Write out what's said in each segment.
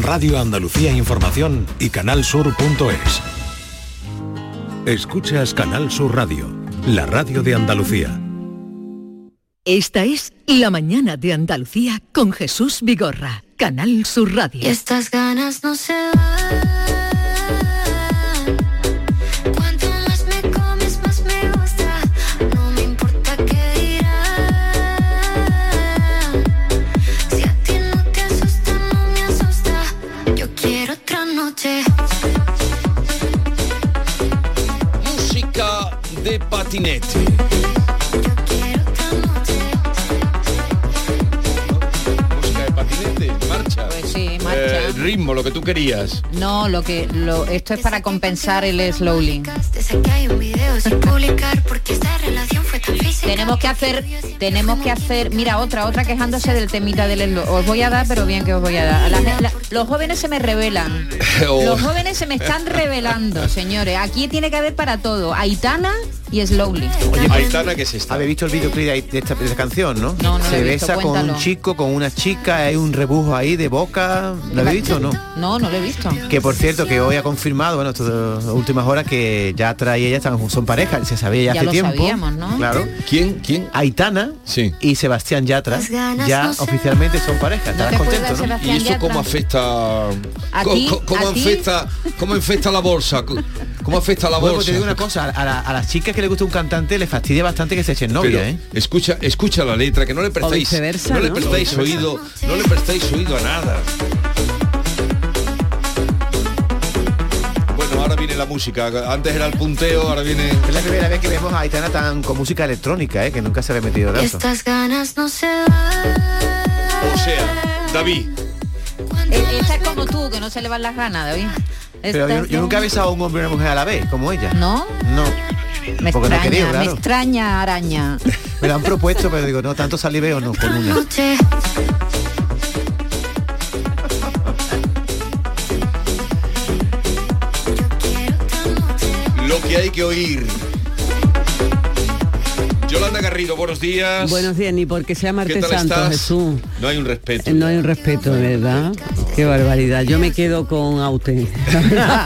Radio Andalucía Información y canalsur.es. Escuchas Canal Sur Radio, la radio de Andalucía. Esta es La mañana de Andalucía con Jesús Vigorra, Canal Sur Radio. Estas ganas no se van. Marcha. Eh, ritmo, lo que tú querías. No, lo que lo, esto es para compensar el física. Tenemos que hacer, tenemos que hacer, mira, otra, otra quejándose del temita del slow. Os voy a dar, pero bien que os voy a dar. A la- la- los jóvenes se me revelan. Los jóvenes se me están revelando, señores. Aquí tiene que haber para todo. Aitana y Slowly. Aitana, ¿qué es esta? ¿Habéis visto el videoclip de, de esta, de esta canción, no? No, no lo Se he visto, besa con cuéntalo. un chico, con una chica, hay un rebujo ahí de boca. ¿Lo habéis visto o no? No, no lo he visto. Que por cierto, que hoy ha confirmado, bueno, estas últimas horas, que ya trae y ella están, son pareja, se sabía ya, Ya hace lo tiempo. sabíamos, ¿no? Claro. ¿Quién? ¿Quién? Aitana Sí. y Sebastián Yatra ya oficialmente son pareja. Estarás te contento, acuerdas, ¿no? Sebastián? ¿Y eso cómo afecta? ¿A co- ti? co- ¿Cómo, ¿A ti? afecta? ¿Cómo afecta la bolsa? Co- ¿Cómo afecta la Bueno, bolsa? pues te digo una cosa, a, la- a las chicas que le gusta un cantante le fastidia bastante que se echen novia, Pero ¿eh? escucha, escucha la letra, que no le prestáis, no le ¿no? prestáis oído, no le prestáis oído a nada. Bueno, ahora viene la música. Antes era el punteo, ahora viene. Es la primera vez que vemos a Aitana tan con música electrónica, ¿eh? que nunca se había metido tanto. estas ganas no se van. O sea, David. E- Esta es como tú, que no se le van las ganas, David. Pero yo, nunca he besado a un hombre y una mujer a la vez, como ella. ¿No? No. Me Porque no extraña, querido, me claro. extraña araña. Me lo han propuesto, pero digo, no, tanto saliveo no, con una. Lo que hay que oír. Yolanda Garrido, buenos días. Buenos días, ni porque sea ¿Qué martes tal santo, estás? Jesús. No hay un respeto. No hay un respeto, verdad. Qué barbaridad. Yo me quedo con Aute.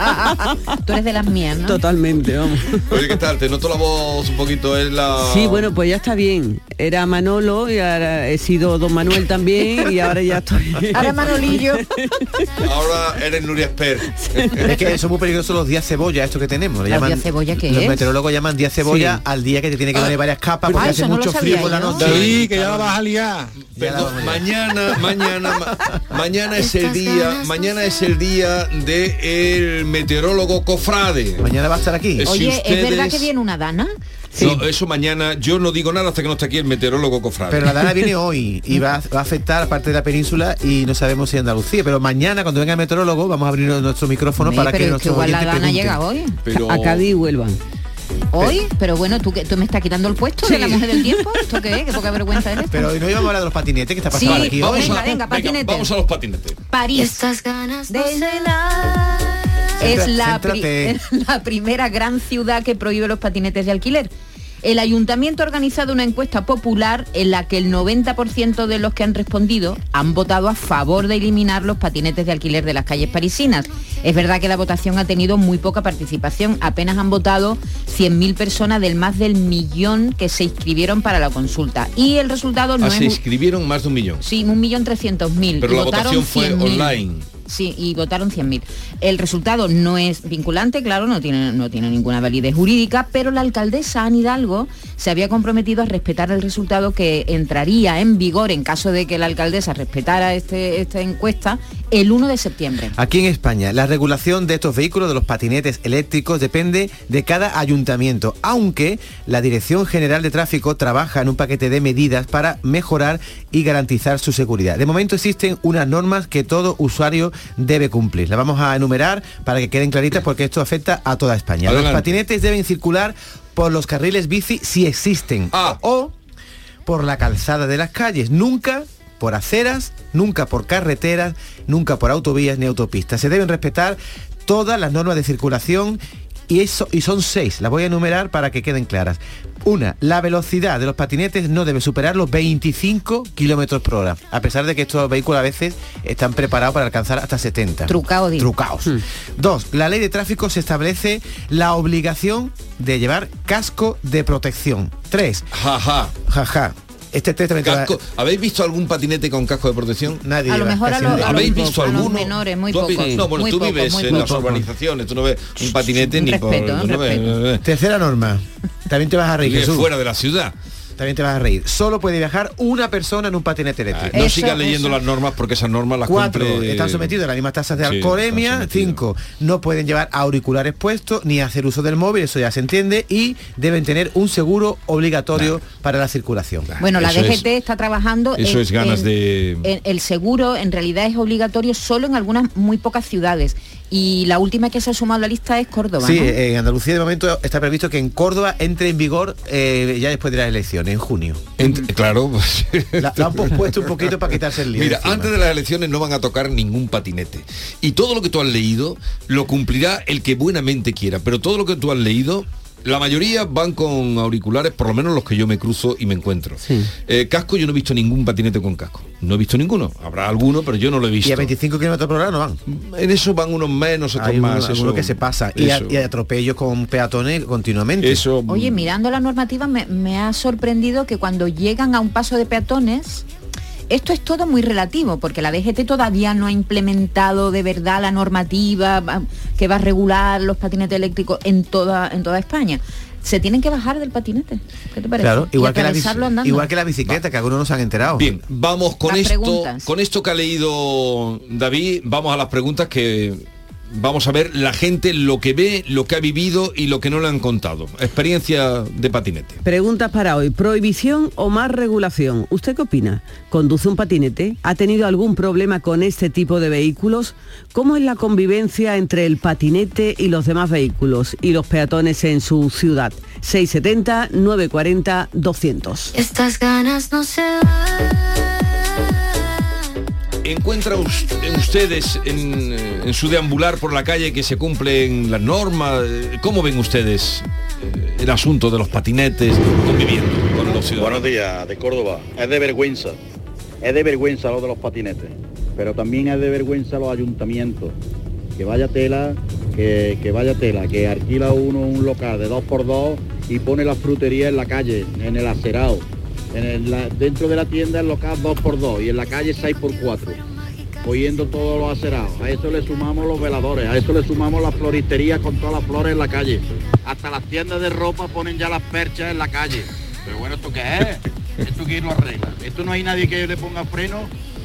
Tú eres de las mías, ¿no? Totalmente, vamos. Oye, ¿qué tal? Te noto la voz un poquito, es la... Sí, bueno, pues ya está bien. Era Manolo y ahora he sido Don Manuel también y ahora ya estoy. Ahora Manolillo. Ahora eres Nuria Esper. Es que son muy peligrosos los días cebolla, esto que tenemos. Le ¿Los llaman, días cebolla qué Los es? meteorólogos llaman días cebolla Sí. al día que te tiene que poner varias capas porque Ah, hace no mucho sabía frío por la noche. Sí, que ya la vas a liar. Perdón, mañana, mañana, ma- mañana es el día, mañana es el día de el meteorólogo Cofrade. Mañana va a estar aquí. Eh, Si Oye, ¿es verdad que viene una dana? No, eso mañana, yo no digo nada hasta que no esté aquí el meteorólogo Cofrade. Pero la dana viene hoy y va, va a afectar parte de la península y no sabemos si Andalucía. Pero mañana, cuando venga el meteorólogo, vamos a abrir nuestro micrófono para pero que es que nuestros igual la dana llega hoy. Pero- A Cádiz y Huelva. ¿Hoy? Pero bueno, ¿tú, que, ¿tú me estás quitando el puesto de la mujer del tiempo? ¿Esto qué es? Qué poca vergüenza eres. Pero hoy no íbamos a hablar de los patinetes que está pasando Sí, aquí vamos hoy. venga, a, venga, patinete. vamos a los patinetes. París. Estas ganas de cenar. Es Céntrate, la, pri- céntrate. es la primera gran ciudad que prohíbe los patinetes de alquiler. El ayuntamiento ha organizado una encuesta popular en la que el 90% de los que han respondido han votado a favor de eliminar los patinetes de alquiler de las calles parisinas. Es verdad que la votación ha tenido muy poca participación, apenas han votado 100.000 personas del más del millón que se inscribieron para la consulta. Y el resultado no Ah, es... se inscribieron más de un millón. Sí, un millón trescientos mil. Pero Y la votaron votación fue 100.000. online. Sí, y votaron 100.000. El resultado no es vinculante, claro, no tiene, no tiene ninguna validez jurídica, pero la alcaldesa Anne Hidalgo se había comprometido a respetar el resultado que entraría en vigor en caso de que la alcaldesa respetara este, esta encuesta el 1 de septiembre. Aquí en España, la regulación de estos vehículos, de los patinetes eléctricos, depende de cada ayuntamiento, aunque la Dirección General de Tráfico trabaja en un paquete de medidas para mejorar y garantizar su seguridad. De momento existen unas normas que todo usuario debe cumplir. Las vamos a para que queden claritas porque esto afecta a toda España. Adelante. Los patinetes deben circular por los carriles bici si existen Ah. o por la calzada de las calles, nunca por aceras, nunca por carreteras, nunca por autovías ni autopistas. Se deben respetar todas las normas de circulación Y, eso, y son seis, las voy a enumerar para que queden claras. Una, la velocidad de los patinetes no debe superar los 25 kilómetros por hora, a pesar de que estos vehículos a veces están preparados para alcanzar hasta 70. Trucao. Trucaos. Dos, la ley de tráfico se establece la obligación de llevar casco de protección. Tres, Jaja. jaja. Este test también te va- Casco. ¿Habéis visto algún patinete con casco de protección? Nadie A lo lleva, mejor a lo- ¿Habéis visto a los alguno? menores, muy poco. No, bueno, Muy tú poco, vives muy en poco. las urbanizaciones, tú no ves un patinete Un ni respeto, por... un no ves-. Tercera norma. También te vas a reír, fuera de la ciudad. También te vas a reír. Solo puede viajar una persona en un patinete eléctrico. No Eso, sigas leyendo eso. las normas porque esas normas las Cuatro, cumple- están sometidos a las mismas tasas de Sí, alcoholemia. Cinco, no pueden llevar auriculares puestos ni hacer uso del móvil, eso ya se entiende. Y deben tener un seguro obligatorio para la circulación. Bueno, la Eso es- DGT está trabajando eso en- es ganas en- de- en- el seguro en realidad es obligatorio solo en algunas muy pocas ciudades y la última que se ha sumado a la lista es Córdoba. Sí, ¿no? en Andalucía de momento está previsto que en Córdoba entre en vigor eh, ya después de las elecciones, en junio. Ent- claro, pues, La, lo han pospuesto un poquito para quitarse el lío. Mira, encima. antes de las elecciones no van a tocar ningún patinete. Y todo lo que tú has leído lo cumplirá el que buenamente quiera. Pero todo lo que tú has leído, la mayoría van con auriculares, por lo menos los que yo me cruzo y me encuentro. Sí. Eh, casco, yo no he visto ningún patinete con casco. No he visto ninguno. Habrá alguno, pero yo no lo he visto. Y a 25 kilómetros por hora no van. En eso van unos menos, otros Hay más. uno, eso- que se pasa. Y, a- y atropellos con peatones continuamente. eso Oye, mirando la normativa me, me ha sorprendido que cuando llegan a un paso de peatones, esto es todo muy relativo, porque la DGT todavía no ha implementado de verdad la normativa va- que va a regular los patinetes eléctricos en toda, en toda España. Se tienen que bajar del patinete. ¿Qué te parece? Claro, igual que, la, andando. igual que la bicicleta, que algunos no se han enterado. Bien, vamos con Las esto, preguntas. con esto que ha leído David, vamos a las preguntas que vamos a ver la gente lo que ve, lo que ha vivido y lo que no le han contado. Experiencia de patinete. Preguntas para hoy. ¿Prohibición o más regulación? ¿Usted qué opina? ¿Conduce un patinete? ¿Ha tenido algún problema con este tipo de vehículos? ¿Cómo es la convivencia entre el patinete y los demás vehículos y los peatones en su ciudad? 670 940 200. Estas ganas no se van. ¿Encuentra us- en ustedes en, eh, en su deambular por la calle que se cumplen las normas? Eh, ¿Cómo ven ustedes eh, el asunto de los patinetes conviviendo con los ciudadanos? Buenos días, de Córdoba. Es de vergüenza. Es de vergüenza lo de los patinetes. Pero también es de vergüenza los ayuntamientos. Que vaya tela, que, que vaya tela, que alquila uno un local de dos por dos y pone la frutería en la calle, en el acerado. En el- la- dentro de la tienda el local dos por dos y en la calle 6 por 4 Oyendo todos los acerados. A eso le sumamos los veladores, a eso le sumamos las floristerías con todas las flores en la calle. Hasta las tiendas de ropa ponen ya las perchas en la calle. Pero bueno, ¿esto qué es? ¿Esto quién lo arregla? ¿Esto no hay nadie que le ponga freno?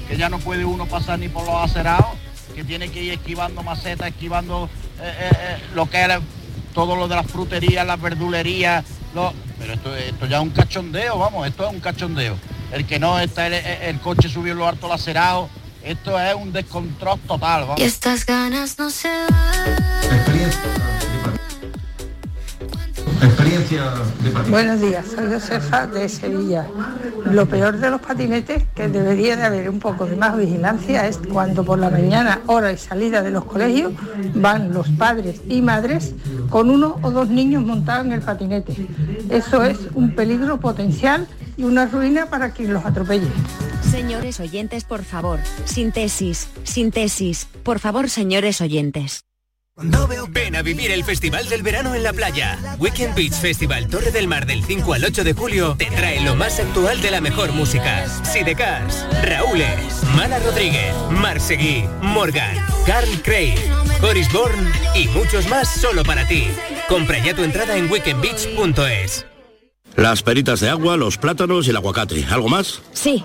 Que ya no puede uno pasar ni por los acerados, que tiene que ir esquivando macetas, esquivando eh, eh, eh, lo que era todo lo de las fruterías, las verdulerías. lo- Pero esto, esto ya es un cachondeo, vamos, esto es un cachondeo. El que no está el, el coche subió en lo alto lacerado, esto es un descontrol total, vamos. Y estas ganas no se van. Buenos días, soy Josefa de Sevilla. Lo peor de los patinetes, que debería de haber un poco de más vigilancia, es cuando por la mañana, hora y salida de los colegios, van los padres y madres con uno o dos niños montados en el patinete. Eso es un peligro potencial y una ruina para quien los atropelle. Señores oyentes, por favor, sintesis, sintesis, por favor, señores oyentes. Ven a vivir el Festival del Verano en la playa. Weekend Beach Festival Torre del Mar del 5 al 8 de julio te trae lo más actual de la mejor música. Sidecars, Raúles, Mala Rodríguez, Marseguí, Morgan, Carl Craig, Boris Bourne y muchos más solo para ti. Compra ya tu entrada en weekendbeach.es. Las peritas de agua, los plátanos y el aguacate. ¿Algo más? Sí,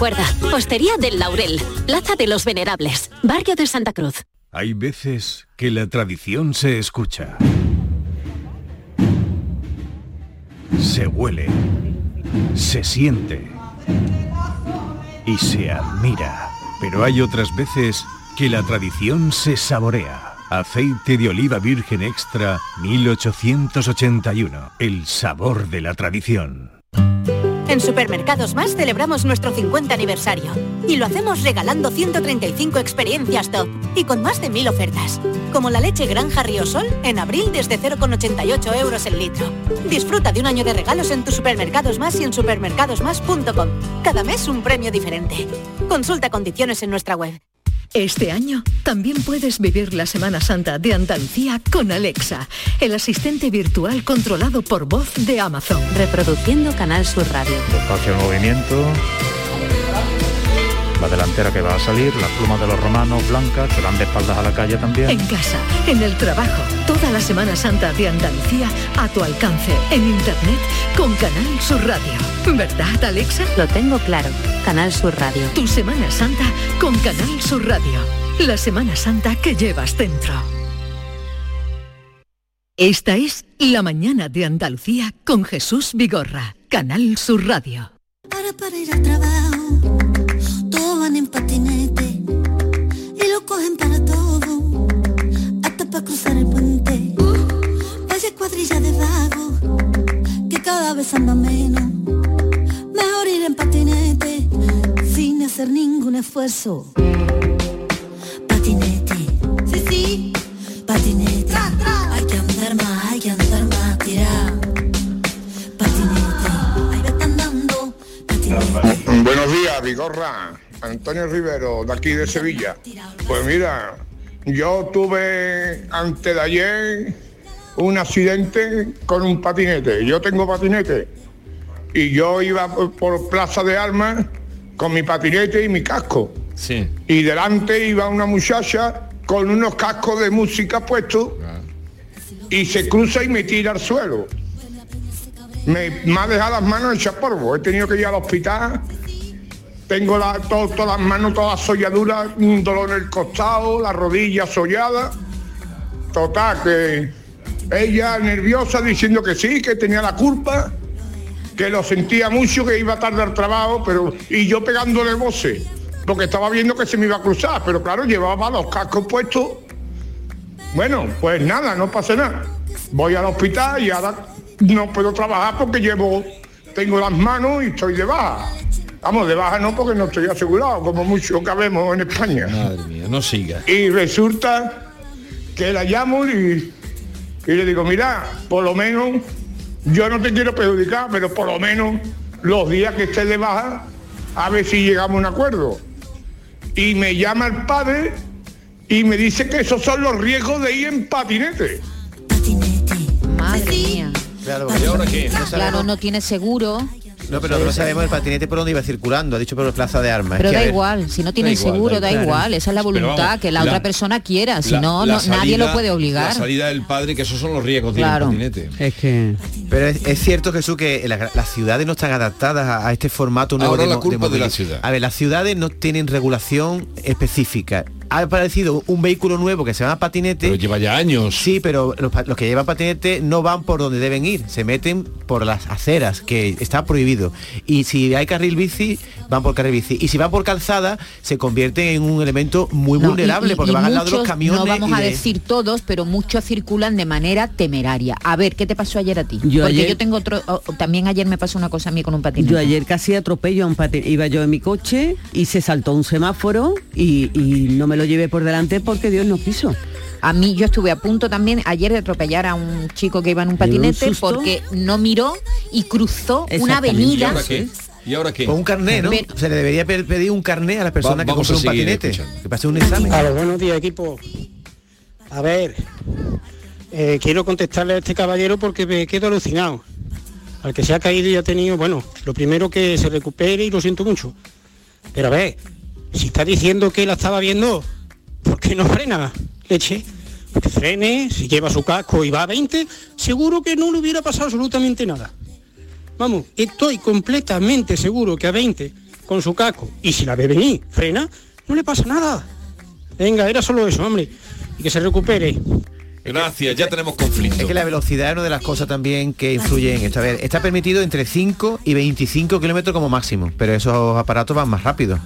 Recuerda, Hostería del Laurel, Plaza de los Venerables, Barrio de Santa Cruz. Hay veces que la tradición se escucha. Se huele. Se siente. Y se admira. Pero hay otras veces que la tradición se saborea. Aceite de oliva virgen extra 1881. El sabor de la tradición. En Supermercados Más celebramos nuestro 50 aniversario y lo hacemos regalando 135 experiencias top y con más de 1000 ofertas, como la leche Granja Ríosol en abril desde 0,88 euros el litro. Disfruta de un año de regalos en tus Supermercados Más y en supermercadosmás.com. Cada mes un premio diferente. Consulta condiciones en nuestra web. Este año también puedes vivir la Semana Santa de Andalucía con Alexa, el asistente virtual controlado por voz de Amazon. Reproduciendo Canal Sur Radio. Despacio el movimiento. La delantera que va a salir, las plumas de los romanos blancas que van de espaldas a la calle también. En casa, en el trabajo, toda la Semana Santa de Andalucía a tu alcance, en internet con Canal Sur Radio. ¿Verdad, Alexa? Lo tengo claro. Canal Sur Radio. Tu Semana Santa con Canal Sur Radio. La Semana Santa que llevas dentro. Esta es La mañana de Andalucía con Jesús Vigorra, Canal Sur Radio. Para ir al trabajo, patinete y lo cogen para todo, hasta para cruzar el puente. Vaya cuadrilla de vagos, que cada vez anda menos. Mejor ir en patinete, sin hacer ningún esfuerzo. Patinete, sí, sí, patinete. Hay que andar más, hay que andar más, tirar. Patinete, ahí va andando. Buenos días, Vigorra. Antonio Rivero, de aquí de Sevilla. Pues mira, yo tuve antes de ayer un accidente con un patinete. Yo tengo patinete. Y yo iba por, Plaza de Armas con mi patinete y mi casco. Sí. Y delante iba una muchacha con unos cascos de música puestos y se cruza y me tira al suelo. Me, me ha dejado las manos hechas polvo. He tenido que ir al hospital. Tengo la- to- todas las manos, todas solladuras, un dolor en el costado, la rodilla sollada. Total, que ella nerviosa diciendo que sí, que tenía la culpa, que lo sentía mucho, que iba tarde al trabajo, pero y yo pegándole voces, porque estaba viendo que se me iba a cruzar, pero claro, llevaba los cascos puestos. Bueno, pues nada, no pasa nada. Voy al hospital y ahora no puedo trabajar porque llevo, tengo las manos y estoy de baja. Vamos, de baja no porque no estoy asegurado, como mucho cabemos en España. Madre mía, no siga. Y resulta que la llamo y, y le digo, mira, por lo menos, yo no te quiero perjudicar, pero por lo menos los días que estés de baja, a ver si llegamos a un acuerdo. Y me llama el padre y me dice que esos son los riesgos de ir en patinete. Madre mía. Claro, ¿Y ahora qué? No Claro, no tiene seguro. No, pero no sabemos el patinete por dónde iba circulando, ha dicho por la plaza de armas. Pero Es que, da igual, si no tiene igual, seguro, da da igual. igual. Esa es la voluntad, vamos, que la, la- otra persona quiera. Si La- no, la no nadie lo puede obligar. La salida del padre, que esos son los riesgos Claro. patinete. Es que... Pero es, es cierto, Jesús, que la- las ciudades no están adaptadas a, a este formato nuevo Ahora de la culpa de la ciudad. A ver, las ciudades no tienen regulación específica ha aparecido un vehículo nuevo que se llama patinete. Pero lleva ya años. Sí, pero los, que llevan patinete no van por donde deben ir, se meten por las aceras, que está prohibido. Y si hay carril bici, van por carril bici. Y si van por calzada, se convierten en un elemento muy No, vulnerable, y- y- porque y van al lado de los camiones. No vamos y a de- decir todos, pero muchos circulan de manera temeraria. A ver, ¿qué te pasó ayer a ti? Yo Porque ayer- yo tengo otro, también ayer me pasó una cosa a mí con un patinete. Yo ayer casi atropello a un patinete. Iba yo en mi coche y se saltó un semáforo y, y no me lo llevé por delante porque Dios no quiso. A mí yo estuve a punto también ayer de atropellar a un chico que iba en un ¿Le dio un patinete porque no miró y cruzó una Exactamente. ¿Y avenida. ¿Y ahora qué? Con un carné, ¿no? Pero- Se le debería pe- pedir un carné a la persona Va- que vamos compra a un patinete. escuchando. Que pase un examen. A los buenos días, equipo. A ver, eh, quiero contestarle a este caballero porque me quedo alucinado. Al que se ha caído y ha tenido, bueno, lo primero que se recupere y lo siento mucho. Pero a ver, si está diciendo que la estaba viendo, ¿por qué no frena? Leche. Que frene, si lleva su casco y va a 20, seguro que no le hubiera pasado absolutamente nada. Vamos, estoy completamente seguro que a 20 con su casco y si la ve venir, frena, no le pasa nada. Venga, era solo eso, hombre. Y que se recupere. Gracias, ya tenemos conflicto. Es que la velocidad es una de las cosas también que influye en esto. A ver, está permitido entre 5 y 25 kilómetros como máximo, pero esos aparatos van más rápido.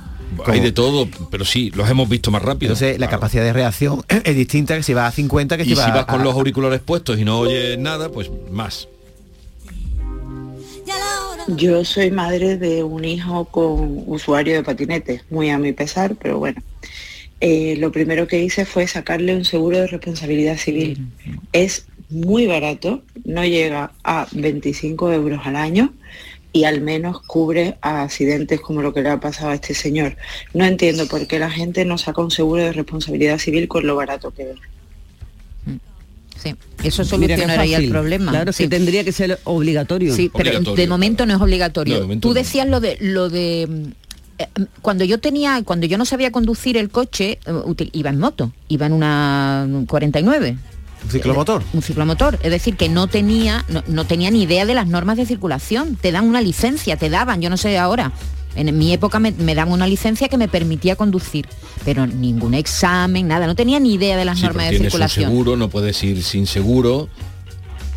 Hay de todo, pero sí, los hemos visto más rápido. Entonces la capacidad de reacción es distinta que si va a 50 que si y si vas con a- los auriculares puestos y no oyes nada, pues más. Yo soy madre de un hijo con usuario de patinete, muy a mi pesar, pero bueno. Eh, lo primero que hice fue sacarle un seguro de responsabilidad civil. Es muy barato, no llega a 25 euros al año y al menos cubre a accidentes como lo que le ha pasado a este señor. No entiendo por qué la gente no saca un seguro de responsabilidad civil con lo barato que es. Sí, eso solucionaría el problema. Claro, sí. que tendría que ser obligatorio. Sí, pero de momento no es obligatorio. No, de momento Tú no. decías lo de lo de eh, cuando yo tenía, cuando yo no sabía conducir el coche, eh, util- iba en moto, iba en una 49. ¿Un ciclomotor? Un ciclomotor. Es decir, que no tenía, no, no tenía ni idea de las normas de circulación. Te dan una licencia, te daban, yo no sé ahora. En mi época me, me daban una licencia que me permitía conducir, pero ningún examen, nada. No tenía ni idea de las Sí, normas de un circulación. seguro, no puedes ir sin seguro.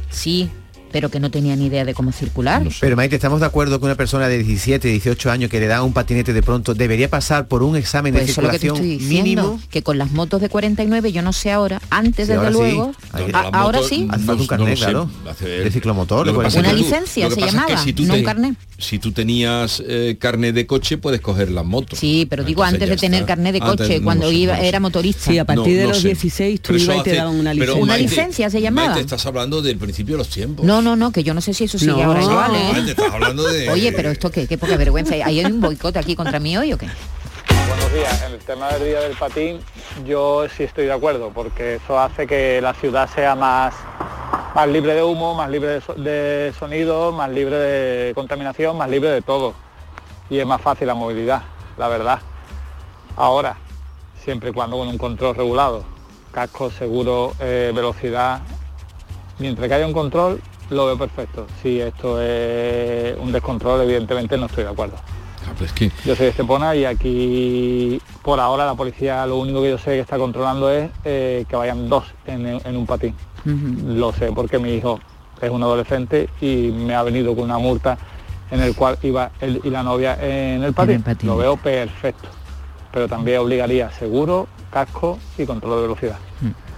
Sí, pero que no tenía ni idea de cómo circular. Pero Maite, ¿estamos de acuerdo que una persona de 17, 18 años que le da un patinete de pronto debería pasar por un examen Pues de eso es lo que te circulación diciendo, mínimo? que con las motos de 49, yo no sé ahora, antes Sí, desde ahora sí. luego, a- las ahora sí. Hace falta un carnet, no claro. hace- De ciclomotor. Que Una que tú- licencia que se pasa es que llamaba, si tú no un carnet. Si tú tenías eh, carnet de coche, puedes coger las motos. Sí, pero digo Entonces antes de tener carnet de coche, cuando iba era motorista. Sí, a partir de los sé. 16 tú ibas y te daban una licencia. Una licencia se llamaba. Estás hablando del principio de los tiempos. No, no, no, que yo no sé si eso sigue No. ahora igual, ¿eh? Maite, estás hablando de... Oye, pero esto qué, qué poca vergüenza. ¿Hay un boicot aquí contra mí hoy o qué? Buenos días. En el tema del día del patín, yo sí estoy de acuerdo, porque eso hace que la ciudad sea más, más libre de humo, más libre de, so- de sonido, más libre de contaminación, más libre de todo. Y es más fácil la movilidad, la verdad. Ahora, siempre y cuando con un control regulado, casco, seguro, eh, velocidad, mientras que haya un control, lo veo perfecto. Si esto es un descontrol, evidentemente no estoy de acuerdo. Ah, pues que- Yo soy de Estepona y aquí por ahora la policía lo único que yo sé que está controlando es eh, que vayan dos en, en un patín. Lo sé porque mi hijo es un adolescente y me ha venido con una multa en el cual iba él y la novia en el patín. Lo veo perfecto. Pero también obligaría seguro, casco y control de velocidad.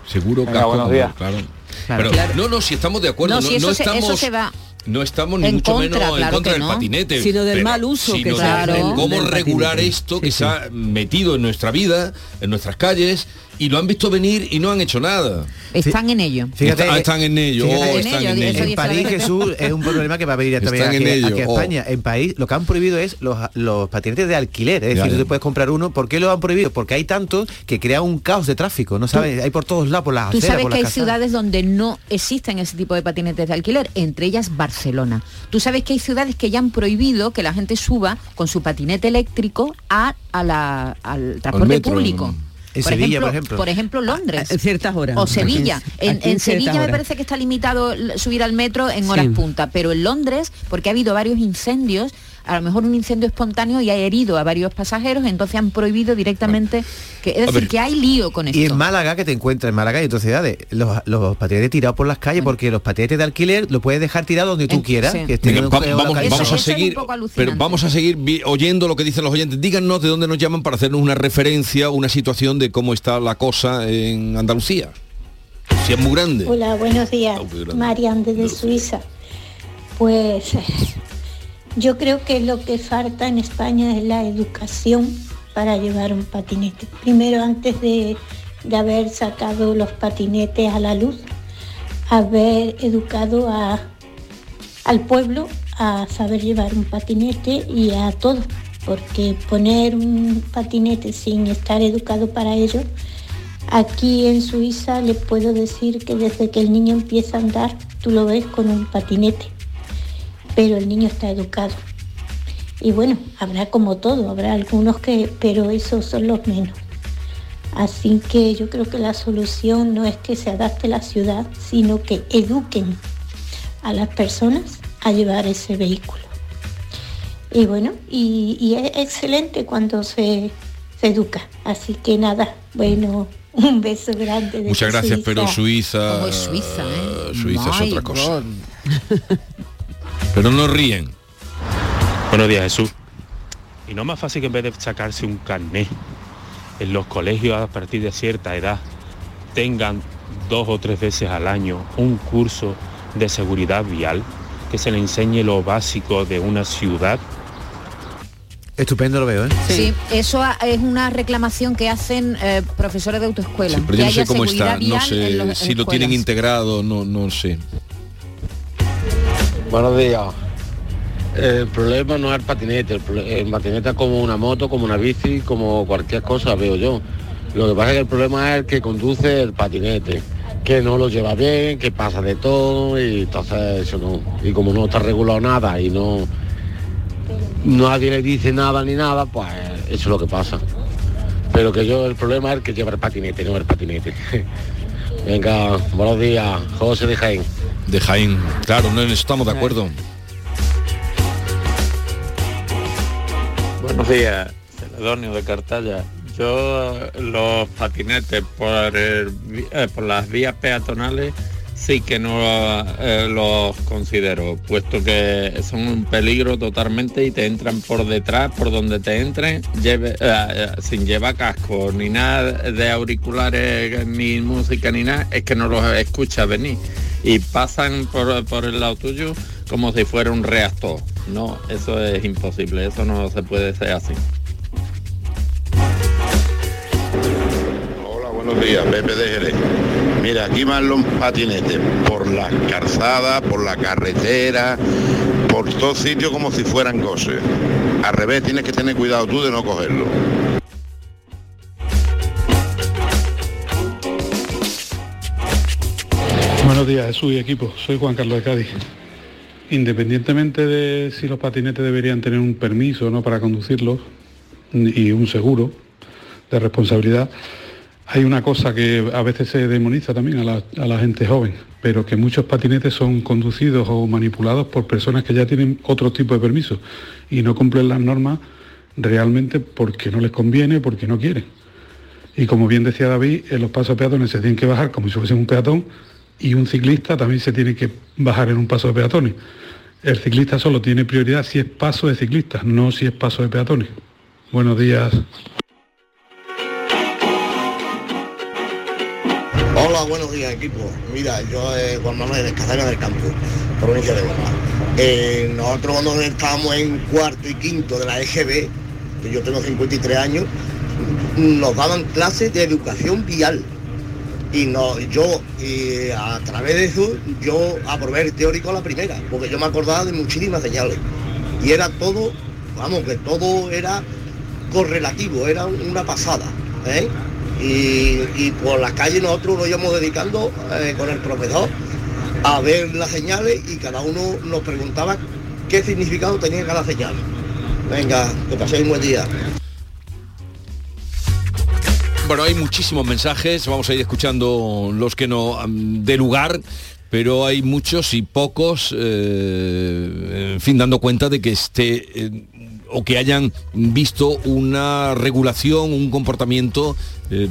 Seguro, Venga, casco, buenos como- días. claro. Claro. Pero, Claro. No, no, si estamos de acuerdo, No, no, si eso no se- eso estamos... se va No estamos ni en mucho contra, menos en claro contra del no. patinete. Sino del pero mal uso sino que se de del- cómo regular patinete. esto que se ha metido en nuestra vida, en nuestras calles, y lo han visto venir y no han hecho nada. Están en ello. Está- están en ello, fíjate, oh, están en ello. En París, Jesús, es un problema que va a venir también Están aquí, ello, a oh. España. En París lo que han prohibido es los, los patinetes de alquiler. Es Ya, decir, ya. tú te puedes comprar uno. ¿Por qué lo han prohibido? Porque hay tantos que crea un caos de tráfico. No sabes, hay por todos lados, por las Tú aceras, sabes por que hay ciudades donde no existen ese tipo de patinetes de alquiler, entre ellas Barcelona. Tú sabes que hay ciudades que ya han prohibido que la gente suba con su patinete eléctrico a, a la- al transporte metro, público. En Sevilla, por ejemplo. Por ejemplo, Londres. En ciertas horas. O Sevilla. Aquí En, aquí en ciertas Sevilla me parece que está limitado subir al metro en horas Sí. punta, pero en Londres, porque ha habido varios incendios, a lo mejor un incendio espontáneo y ha herido a varios pasajeros, entonces han prohibido directamente que es decir, que hay lío con esto. Y en Málaga, que te encuentras en Málaga y otras ciudades, los, los patinetes tirados por las calles, porque los patinetes de alquiler lo puedes dejar tirado donde tú quieras. sí. que estén Venga, va- vamos, vamos a Eso seguir, pero vamos a seguir oyendo lo que dicen los oyentes. Díganos de dónde nos llaman para hacernos una referencia, una situación de cómo está la cosa en Andalucía. Si es muy grande. Hola, buenos días. Marian desde Suiza. Pues yo creo que lo que falta en España es la educación para llevar un patinete. Primero, antes de, de haber sacado los patinetes a la luz, haber educado a- al pueblo a saber llevar un patinete y a todo, porque poner un patinete sin estar educado para ello Aquí en Suiza le puedo decir que desde que el niño empieza a andar, tú lo ves con un patinete, pero el niño está educado. Y bueno, habrá como todo, habrá algunos que, pero esos son los menos. Así que yo creo que la solución no es que se adapte la ciudad, sino que eduquen a las personas a llevar ese vehículo. Y bueno, y, y es excelente cuando se, se educa. Así que nada, bueno, un beso grande. Muchas gracias, Suiza. pero Suiza... Como es Suiza, ¿eh? Suiza es otra cosa. Pero no ríen. Buenos días, Jesús. Y no es más fácil que en vez de sacarse un carné en los colegios a partir de cierta edad tengan dos o tres veces al año un curso de seguridad vial que se le enseñe lo básico de una ciudad. Estupendo lo veo, ¿eh? Sí, eso a- es una reclamación que hacen eh, profesores de autoescuela. Sí, pero que yo no sé cómo está, no sé en los- en si lo tienen integrado, no, no sé. Buenos días. El problema no es el patinete, el, patinete es como una moto, como una bici, como cualquier cosa, veo yo. Lo que pasa es que el problema es que conduce el patinete, que no lo lleva bien, que pasa de todo y entonces eso no. Y como no está regulado nada y no nadie le dice nada ni nada, pues eso es lo que pasa. Pero que yo el problema es que lleva el patinete, no el patinete. Venga, buenos días, José de Jaén. De Jaén, claro, no estamos de acuerdo. Buenos días, Celedonio de Cartaya. Yo los patinetes por, eh, por las vías peatonales sí que no eh, los considero, puesto que son un peligro totalmente y te entran por detrás, por donde te entren, lleve- eh, sin llevar casco, ni nada de auriculares, ni música, ni nada, es que no los escuchas venir. Y pasan por, por el lado tuyo como si fuera un reactor. No, eso es imposible, eso no se puede ser así. Hola, buenos días, Pepe de Jerez. Mira, aquí van los patinetes por las calzadas, por la carretera, por todos sitios como si fueran coches. Al revés, tienes que tener cuidado tú de no cogerlo. Buenos días, Jesús y equipo. Soy Juan Carlos de Cádiz. Independientemente de si los patinetes deberían tener un permiso o no para conducirlos y un seguro de responsabilidad, hay una cosa que a veces se demoniza también a la, gente joven, pero que muchos patinetes son conducidos o manipulados por personas que ya tienen otro tipo de permiso y no cumplen las normas realmente porque no les conviene, porque no quieren. Y como bien decía David, en los pasos peatones se tienen que bajar como si fuese un peatón y un ciclista también se tiene que bajar en un paso de peatones. El ciclista solo tiene prioridad si es paso de ciclistas, no si es paso de peatones. Buenos días. Hola, buenos días equipo. Mira, yo eh, Juan Manuel de del Campo, provincia de Huelva. Eh, nosotros cuando estábamos en cuarto y quinto de la EGB, que yo tengo 53 años, nos daban clases de educación vial. Y no, yo a través de eso yo aprobé el teórico a la primera, porque yo me acordaba de muchísimas señales. Y era todo, vamos, que todo era correlativo, era una pasada. ¿eh? Y, y por las calles nosotros nos íbamos dedicando eh, con el profesor a ver las señales y cada uno nos preguntaba qué significado tenía cada señal. Venga, que paséis un buen día. Bueno, hay muchísimos mensajes, vamos a ir escuchando los que no de lugar, pero hay muchos y pocos, eh, en fin, dando cuenta de que esté eh, o que hayan visto una regulación, un comportamiento eh,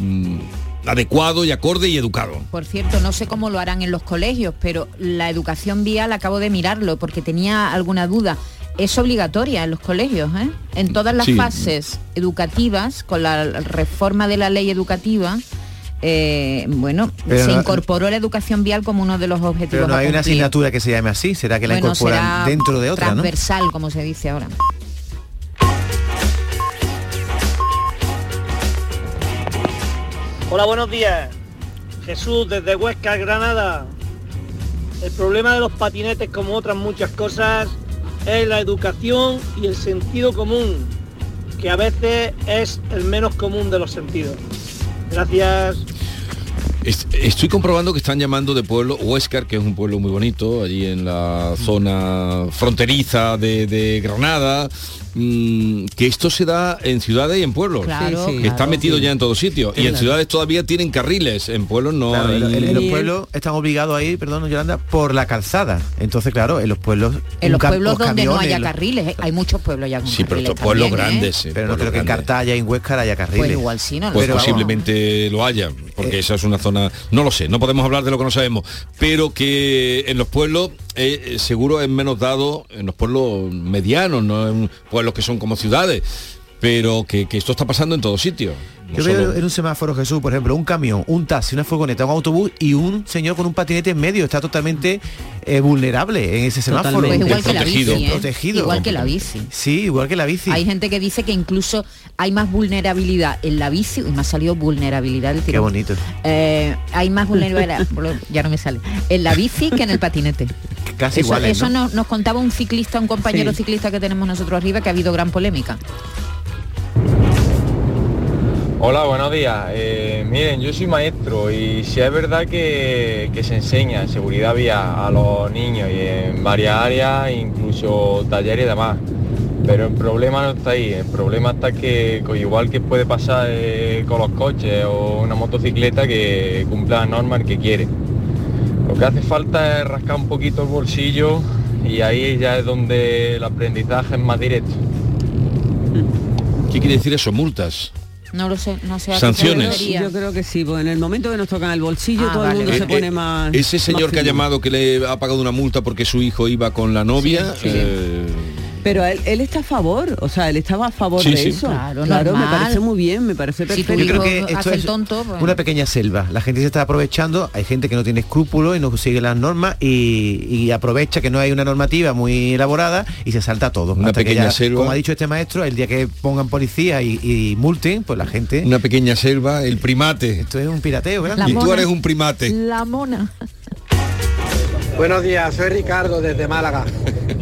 adecuado y acorde y educado. Por cierto, no sé cómo lo harán en los colegios, pero la educación vial acabo de mirarlo porque tenía alguna duda. Es obligatoria en los colegios, ¿eh? en todas las Sí. fases educativas, con la reforma de la ley educativa, eh, bueno, Pero se no- incorporó la educación vial como uno de los objetivos. Pero no a hay una asignatura que se llame así, será que la Bueno, incorporan será dentro de otra, ¿no? transversal, como se dice ahora. Hola, buenos días. Jesús, desde Huesca, Granada. El problema de los patinetes, como otras muchas cosas, es la educación y el sentido común, que a veces es el menos común de los sentidos. Gracias. Est- Estoy comprobando que están llamando de pueblo Huéscar, que es un pueblo muy bonito, allí en la zona fronteriza de, de Granada, mm, que esto se da en ciudades y en pueblos. Claro, Sí, sí. que está claro, metido sí. ya en todos sitios. Y en ciudades todavía tienen carriles, en pueblos no Claro, hay... en, en los pueblos están obligados a ir, perdón, Yolanda, por la calzada. Entonces, claro, en los pueblos... En los pueblos los donde no haya carriles, ¿eh? hay muchos pueblos ya con Sí, pero estos pueblos también, ¿eh? grandes. eh, Pero no creo que en. Cartaya y en Huescar haya carriles. Pues igual sí, no lo Pues posiblemente lo haya, porque esa es una zona, no lo sé, no podemos hablar de lo que no sabemos, pero que en los pueblos eh, eh, seguro es menos dado, en los pueblos medianos, no en pueblos que son como ciudades, pero que, que esto está pasando en todos sitios. Yo veo en un semáforo Jesús, por ejemplo, un camión, un taxi, una furgoneta, un autobús y un señor con un patinete en medio. Está totalmente eh, vulnerable en ese semáforo. Pues igual que la bici, ¿eh? Protegido. Igual que la bici. Sí, igual que la bici. Hay gente que dice que incluso hay más vulnerabilidad en la bici, y me ha salido vulnerabilidad del Qué bonito. Eh, hay más vulnerabilidad, ya no me sale, en la bici que en el patinete. Casi eso iguales, eso ¿no? nos, nos contaba un ciclista, un compañero Sí. ciclista que tenemos nosotros arriba, que ha habido gran polémica. Hola, buenos días. Eh, miren, yo soy maestro y si es verdad que, se enseña en seguridad vía a los niños y en varias áreas, incluso talleres y demás. Pero el problema no está ahí, el problema está que igual que puede pasar eh, con los coches o una motocicleta que cumpla las normas que quiere. Lo que hace falta es rascar un poquito el bolsillo y ahí ya es donde el aprendizaje es más directo. ¿Qué quiere decir eso? Multas. No lo sé, no sé. Sanciones. Yo creo que sí, pues en el momento que nos tocan el bolsillo Ah, todo vale, el mundo Eh, se eh, pone más... Ese señor más que ha llamado que le ha pagado una multa porque su hijo iba con la novia. Sí, sí. eh, Pero él, él está a favor, o sea, él estaba a favor Sí, de sí. eso. Claro, me normal. parece muy bien, me parece Si perfecto. Yo creo que esto es tonto, pues- una pequeña selva. La gente se está aprovechando, hay gente que no tiene escrúpulos y no sigue las normas y, y aprovecha que no hay una normativa muy elaborada y se salta todo. Una Hasta que pequeña ya, selva. Como ha dicho este maestro, el día que pongan policía y, y multen, pues la gente... una pequeña selva, el primate. Esto es un pirateo, ¿verdad? y tú eres un primate. La mona. Buenos días, soy Ricardo desde Málaga.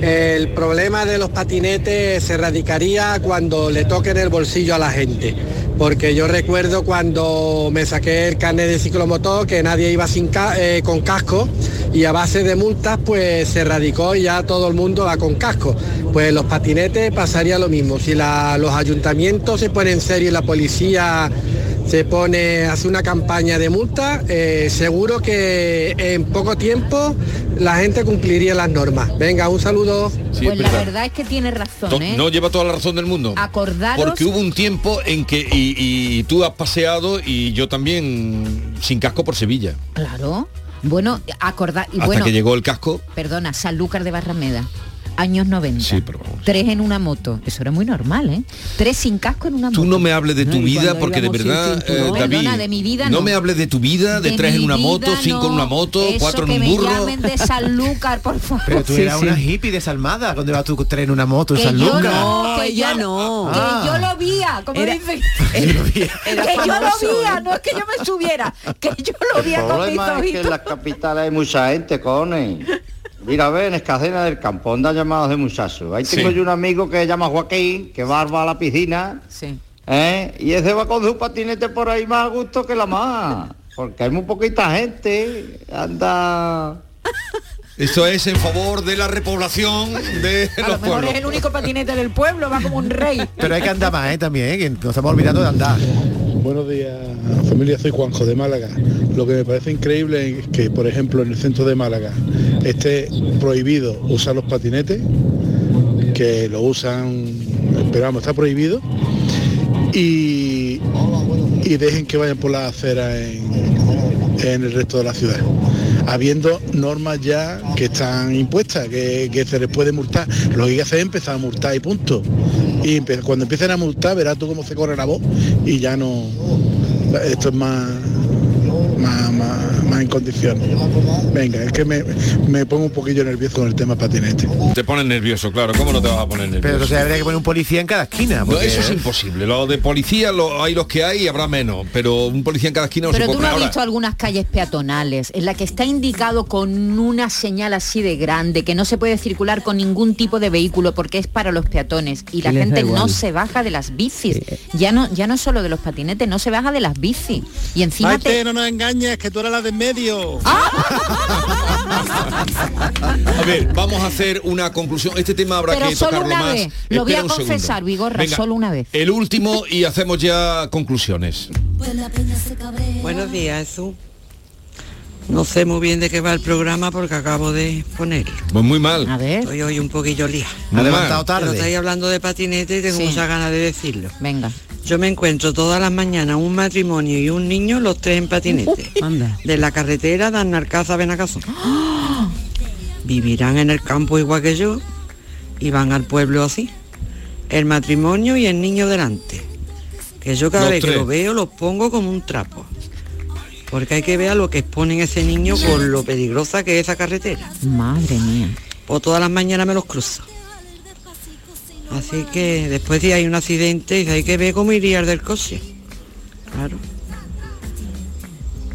El problema de los patinetes se radicaría cuando le toquen el bolsillo a la gente. Porque yo recuerdo cuando me saqué el carnet de ciclomotor que nadie iba sin eh, con casco y a base de multas pues se radicó y ya todo el mundo va con casco. Pues los patinetes pasaría lo mismo. Si los ayuntamientos se ponen en serio y la policía se pone, hace una campaña de multa, eh, seguro que en poco tiempo la gente cumpliría las normas. Venga, un saludo. Sí, pues es la verdad. es que tiene razón, To- ¿eh? No lleva toda la razón del mundo. Acordaros Porque hubo un tiempo en que y, y tú has paseado y yo también sin casco por Sevilla. Claro. Bueno, acordar y Hasta bueno, que llegó el casco. perdona, Sanlúcar de Barrameda. Años 90. Sí, pero vamos. Tres en una moto. Eso era muy normal, ¿eh? Tres sin casco en una moto. Tú no me hables de tu No, vida porque de verdad, eh, David, Perdona, de mi vida no. me hables de tu vida, de, De tres en mi una moto, vida cinco en no. una moto, Eso cuatro en que un me burro. llamen de Sanlúcar, por favor. Pero tú Sí, eras sí. una hippie desalmada cuando vas tú tren en una moto en Que San yo Lucas. no, que ella yo, no. Que Ah. yo lo vía, como Era- dicen. Era que yo lo vía, no es que yo me subiera, que yo lo El vía con mis problema es que en las capitales hay mucha gente, cone. Mira, a ver, en Escacena del Campo, onda llamados de muchachos. Ahí tengo Sí. yo un amigo que se llama Joaquín, que va a la piscina, Sí. ¿eh? y ese va con su patinete por ahí más a gusto que la más. Porque hay muy poquita gente, anda... Esto es en favor de la repoblación de A lo los mejor pueblos. es el único patinete del pueblo, va como un rey. Pero hay que andar más, ¿eh? También, ¿eh? que nos estamos olvidando de andar. Buenos días, familia. Soy Juanjo de Málaga. Lo que me parece increíble es que, por ejemplo, en el centro de Málaga esté prohibido usar los patinetes, que lo usan, pero vamos, está prohibido, y, y dejen que vayan por la acera en, en el resto de la ciudad habiendo normas ya que están impuestas, que, que se les puede multar. Lo que hay que hacer es empezar a multar y punto. Y cuando empiecen a multar, verás tú cómo se corre la voz y ya no. Esto es. Más, más, más en condiciones. Venga, es que me, me pongo un poquillo nervioso con el tema patinete. Te pones nervioso, claro. ¿Cómo no te vas a poner nervioso? Pero entonces habría que poner un policía en cada esquina. No, porque- eso es imposible. Lo de policía lo, hay los que hay y habrá menos. Pero un policía en cada esquina no Pero se tú no has Ahora, visto algunas calles peatonales en la que está indicado con una señal así de grande que no se puede circular con ningún tipo de vehículo porque es para los peatones y la gente no se baja de las bicis. Ya no ya no solo de los patinetes, no se baja de las bicis. Y encima Maite, te... no nos engañes, que tú eras la de medio. A ver, vamos a hacer una conclusión. Este tema habrá Pero que solo tocarlo una más. vez. Lo voy a confesar, Vigorra, Venga, solo una vez. El último y hacemos ya conclusiones. Buenos días, Jesús. No sé muy bien de qué va el programa porque acabo de ponerlo. Pues muy mal. A ver. Estoy hoy un poquillo lía. Ha levantado mal. Pero tarde. estáis hablando de patinete y tengo Sí. muchas ganas de decirlo. Venga. Yo me encuentro todas las mañanas un matrimonio y un niño, los tres en patinete. Anda. De la carretera de Arnalcaza a Benacazo. Vivirán en el campo igual que yo y van al pueblo así. El matrimonio y el niño delante. Que yo cada Los vez que lo veo los pongo como un trapo. Porque hay que ver a lo que exponen ese niño por lo peligrosa que es esa carretera. Madre mía. O todas las mañanas me los cruzo. Así que después si hay un accidente hay que ver cómo iría el del coche. Claro.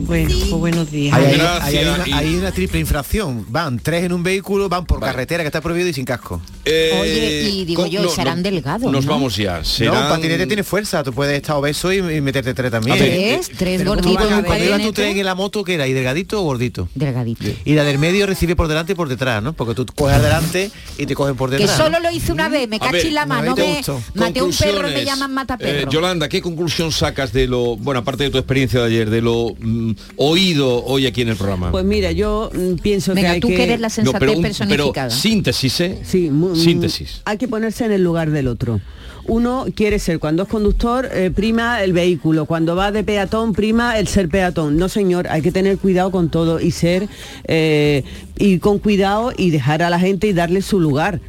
Bueno, pues buenos días. Hay, hay- hay- hay una, hay una triple infracción. Van tres en un vehículo, van por carretera que está prohibido y sin casco. Oye, y digo yo, serán delgados, Eh, Nos ¿no? vamos ya. No, Serán... un patinete tiene fuerza. Tú puedes estar obeso y, y meterte tres también. Tres, eh, tres Pero ¿cómo gorditos? Cuando ibas tú tres en la moto, que era? ¿Y delgadito o gordito? Delgadito. Y la del medio recibe por delante y por detrás, ¿no? Porque tú coges adelante y te cogen por Que detrás. solo lo hice una vez, me caché la no, mano, me maté un perro, me llaman mataperro. Eh, Yolanda, ¿qué conclusión sacas de lo, bueno, aparte de tu experiencia de ayer, de lo mm, oído hoy aquí en el programa? Pues mira, yo mm, pienso Venga, que hay tú que... que eres la No, sensatez pero, un- personificada. pero síntesis, ¿eh? Sí, mu- Síntesis. Hay que ponerse en el lugar del otro. Uno quiere ser, cuando es conductor, eh, prima el vehículo. Cuando va de peatón, prima el ser peatón. No, señor, hay que tener cuidado con todo y ser, eh, ir con cuidado y dejar a la gente y darle su lugar.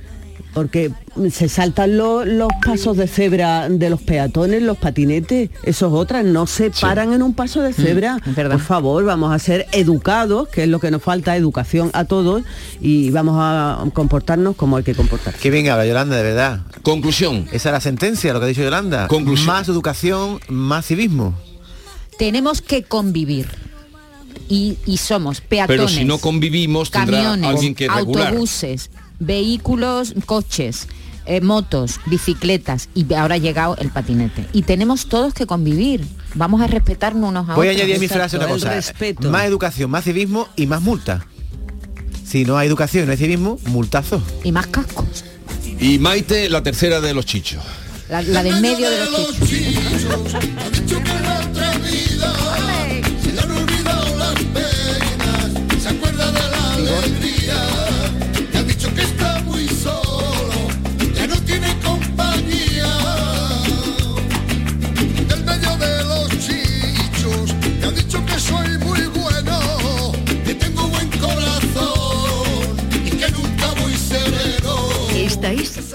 Porque se saltan lo- los pasos de cebra de los peatones, los patinetes, eso es otra, no se paran en un paso de cebra. Por favor, vamos a ser educados, que es lo que nos falta, educación a todos, y vamos a comportarnos como hay que comportar. Que bien habla Yolanda, de verdad. Conclusión. Esa es la sentencia, lo que ha dicho Yolanda. Conclusión. Más educación, más civismo. Tenemos que convivir. Y, y somos peatones. Pero si no convivimos, tendrá camiones, alguien que regular. autobuses, vehículos, coches, eh, motos, bicicletas y ahora ha llegado el patinete. Y tenemos todos que convivir. Vamos a respetarnos unos a Voy a añadir a mi frase una cosa. Más educación, más civismo y más multa. Si no hay educación y no hay civismo, multazo. Y más cascos. Y Maite, la tercera de los chichos. La, la del medio de los chichos.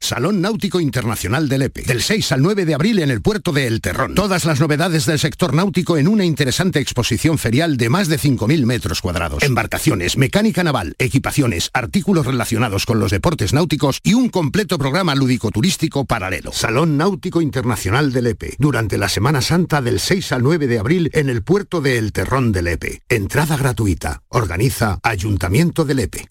Salón Náutico Internacional del EPE. Del 6 al 9 de abril en el puerto de El Terrón. Todas las novedades del sector náutico en una interesante exposición ferial de más de 5.000 metros cuadrados. Embarcaciones, mecánica naval, equipaciones, artículos relacionados con los deportes náuticos y un completo programa lúdico-turístico paralelo. Salón Náutico Internacional del EPE. Durante la Semana Santa del 6 al 9 de abril en el puerto de El Terrón del EPE. Entrada gratuita. Organiza Ayuntamiento del EPE.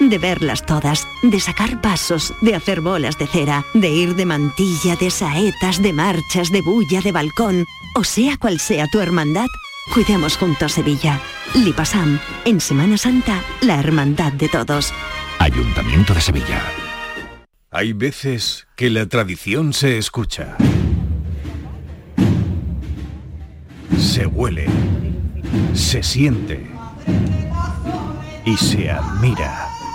de verlas todas, de sacar pasos, de hacer bolas de cera, de ir de mantilla, de saetas, de marchas, de bulla, de balcón, o sea cual sea tu hermandad, cuidemos juntos Sevilla. Lipasam, en Semana Santa, la hermandad de todos. Ayuntamiento de Sevilla. Hay veces que la tradición se escucha. Se huele. Se siente. Y se admira.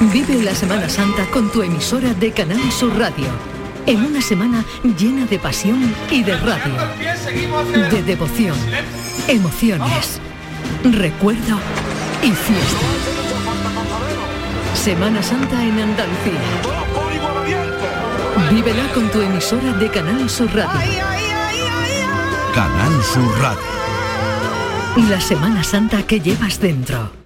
Vive la Semana Santa con tu emisora de Canal Sur Radio. En una semana llena de pasión y de radio. De devoción, emociones, recuerdo y fiesta. Semana Santa en Andalucía. Vívela con tu emisora de Canal Sur Radio. Canal Sur Radio. La Semana Santa que llevas dentro.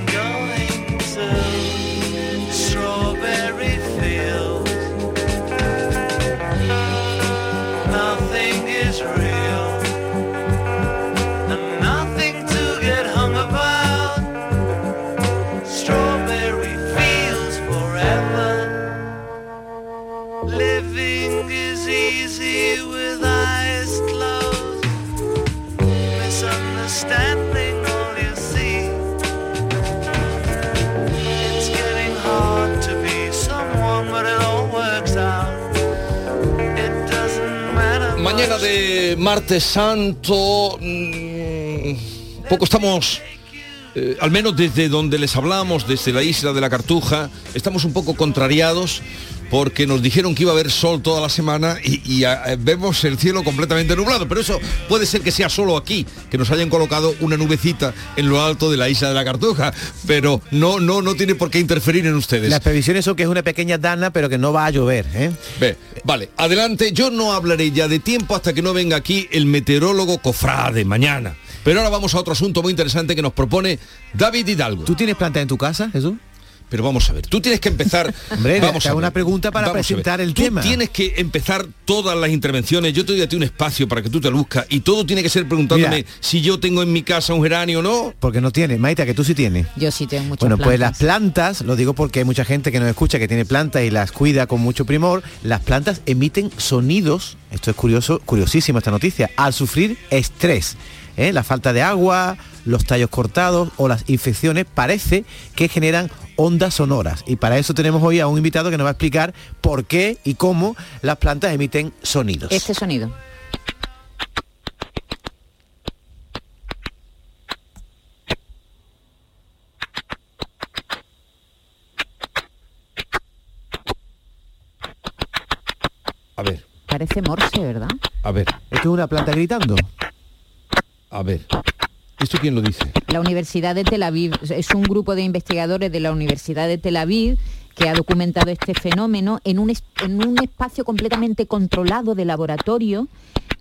Martes santo, mm, poco estamos, eh, al menos desde donde les hablamos, desde la isla de la Cartuja, estamos un poco contrariados porque nos dijeron que iba a haber sol toda la semana y, y, ah, vemos el cielo completamente nublado, pero eso puede ser que sea solo aquí, que nos hayan colocado una nubecita en lo alto de la isla de la Cartuja, pero no, no, no tiene por qué interferir en ustedes. Las previsiones son que es una pequeña dana, pero que no va a llover. ¿eh? Ve, vale, adelante, yo no hablaré ya de tiempo hasta que no venga aquí el meteorólogo Cofrade mañana. Pero ahora vamos a otro asunto muy interesante que nos propone David Hidalgo. ¿Tú tienes planta en tu casa, Jesús? Pero vamos a ver, tú tienes que empezar. Hombre, vamos te hago a una pregunta para presentar el Tú tema. Tienes que empezar todas las intervenciones. Yo te doy a ti un espacio para que tú te luzcas y todo tiene que ser preguntándome Mira. si yo tengo en mi casa un geranio o no. Porque no tiene, Maita, que tú sí tienes. Yo sí tengo muchas Bueno, pues las plantas, lo digo porque hay mucha gente que nos escucha que tiene plantas y las cuida con mucho primor, las plantas emiten sonidos, esto es curioso, curiosísimo esta noticia, al sufrir estrés. ¿Eh? La falta de agua, los tallos cortados o las infecciones parece que generan ondas sonoras. Y para eso tenemos hoy a un invitado que nos va a explicar por qué y cómo las plantas emiten sonidos. Este sonido. A ver, Parece morse, ¿verdad? a ver, ¿Esto es una planta gritando? A ver. ¿Esto quién lo dice? La Universidad de Tel Aviv es un grupo de investigadores de la Universidad de Tel Aviv que ha documentado este fenómeno en un, en un espacio completamente controlado de laboratorio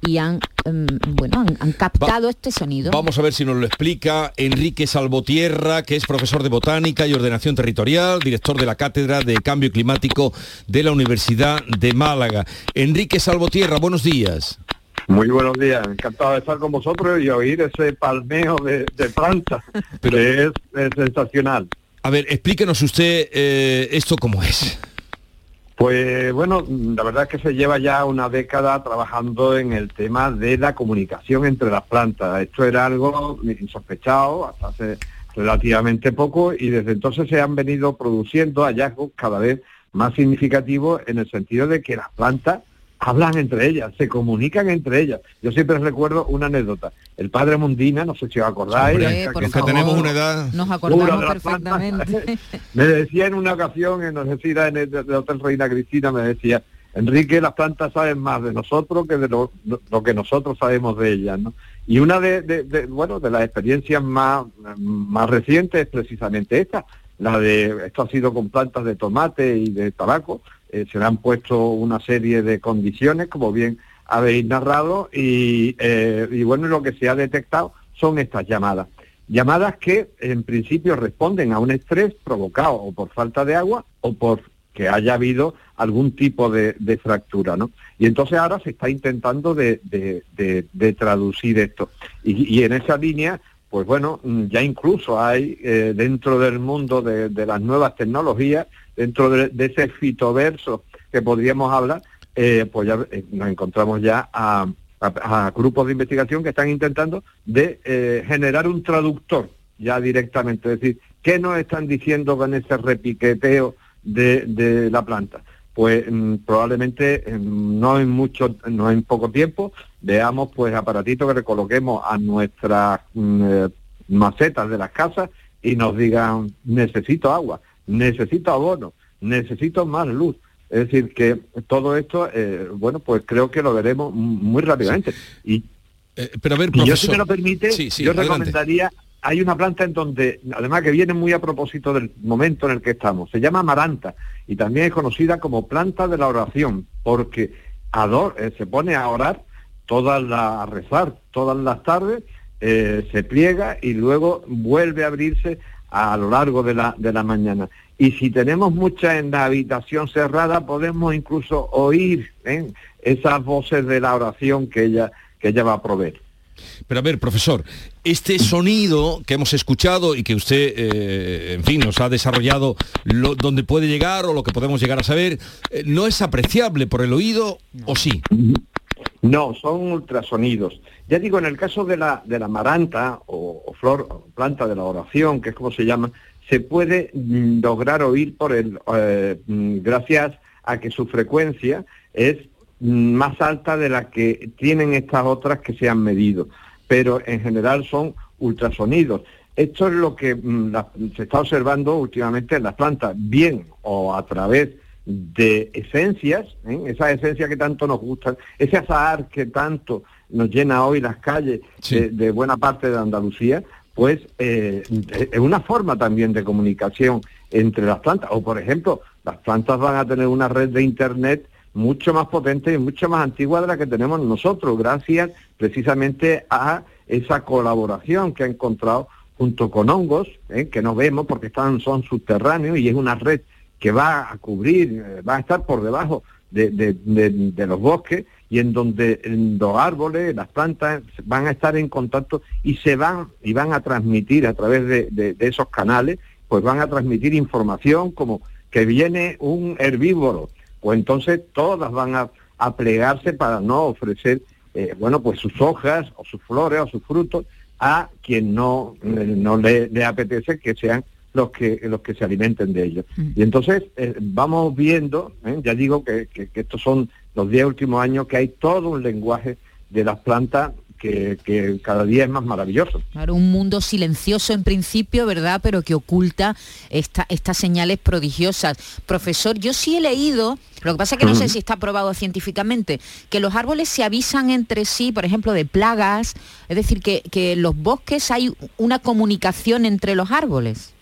y han, em, bueno, han, han captado este sonido. Vamos a ver si nos lo explica Enrique Salvotierra, que es profesor de botánica y ordenación territorial, director de la Cátedra de Cambio Climático de la Universidad de Málaga. Enrique Salvotierra, buenos días. Muy buenos días, encantado de estar con vosotros y oír ese palmeo de, de plantas, que es, es sensacional. A ver, explíquenos usted eh, esto cómo es. Pues bueno, la verdad es que se lleva ya una década trabajando en el tema de la comunicación entre las plantas. Esto era algo insospechado hasta hace relativamente poco y desde entonces se han venido produciendo hallazgos cada vez más significativos en el sentido de que las plantas hablan entre ellas, se comunican entre ellas. Yo siempre recuerdo una anécdota. El padre Mundina, no sé si os acordáis, Hombre, que- por Los que favor. tenemos una edad. Nos acordamos perfectamente. me decía en una ocasión, en no sé si era en el, Hotel Reina Cristina, me decía, Enrique, las plantas saben más de nosotros que de lo, lo que nosotros sabemos de ellas, ¿no? Y una de, de- de, bueno, de las experiencias más, más recientes es precisamente esta, la de, esto ha sido con plantas de tomate y de tabaco, eh, se le han puesto una serie de condiciones, como bien habéis narrado, y, eh, y bueno, lo que se ha detectado son estas llamadas. Llamadas que en principio responden a un estrés provocado o por falta de agua o por que haya habido algún tipo de, fractura, ¿no? Y entonces ahora se está intentando de, traducir esto. Y en esa línea, pues bueno, ya incluso hay eh, dentro del mundo de, las nuevas tecnologías, dentro de, ese fitoverso que podríamos hablar, eh, pues ya eh, nos encontramos ya a, grupos de investigación que están intentando de generar un traductor ya directamente, es decir, ¿qué nos están diciendo con ese repiqueteo de la planta? Pues mm, probablemente mm, no en mucho, no en poco tiempo, veamos pues aparatitos que le coloquemos a nuestras mm, eh, macetas de las casas y nos digan necesito agua, necesito abono, necesito más luz. Es decir, que todo esto, eh, bueno, pues creo que lo veremos muy rápidamente. Y, pero a ver, y yo, profesor. si me lo permite, Sí, sí, yo adelante. recomendaría, hay una planta en donde, además que viene muy a propósito del momento en el que estamos, se llama maranta y también es conocida como planta de la oración, porque eh, se pone a orar todas las, a rezar todas las tardes, eh, se pliega y luego vuelve a abrirse a lo largo de la, de la mañana. Y si tenemos mucha en la habitación cerrada, podemos incluso oír ¿eh? esas voces de la oración que ella, que ella va a proveer. Pero a ver, profesor, este sonido que hemos escuchado y que usted, eh, en fin, nos ha desarrollado donde puede llegar o lo que podemos llegar a saber, eh, ¿no es apreciable por el oído o sí? No, son ultrasonidos. Ya digo, en el caso de la, de la maranta o, flor o planta de la oración, que es como se llama, se puede lograr oír por el, eh, mm, gracias a que su frecuencia es más alta de la que tienen estas otras que se han medido, pero en general son ultrasonidos. Esto es lo que mm, la- se está observando últimamente en las plantas, bien o a través de esencias, ¿eh? esas esencias que tanto nos gustan, ese azahar que tanto nos llena hoy las calles de, de buena parte de Andalucía, pues eh, es una forma también de comunicación entre las plantas. O por ejemplo, las plantas van a tener una red de internet mucho más potente y mucho más antigua de la que tenemos nosotros, gracias precisamente a esa colaboración que ha encontrado junto con hongos, ¿eh? que no vemos porque están, son subterráneos y es una red que va a cubrir, eh, va a estar por debajo de, de- de- los bosques y en donde los árboles, las plantas van a estar en contacto y se van y van a transmitir a través de esos canales, pues van a transmitir información como que viene un herbívoro, pues entonces todas van a, a plegarse para no ofrecer, eh, bueno, pues sus hojas o sus flores o sus frutos a quien no, eh, no le, le apetece que sean los que los que se alimenten de ellos. Y entonces eh, vamos viendo, ¿eh? ya digo que, que- que estos son los 10 últimos años, que hay todo un lenguaje de las plantas que, que cada día es más maravilloso. Claro, un mundo silencioso en principio, ¿verdad? Pero que oculta esta- estas señales prodigiosas. Profesor, yo sí he leído, lo que pasa es que no sé si está probado científicamente, que los árboles se avisan entre sí, por ejemplo, de plagas, es decir, que, que en los bosques hay una comunicación entre los árboles.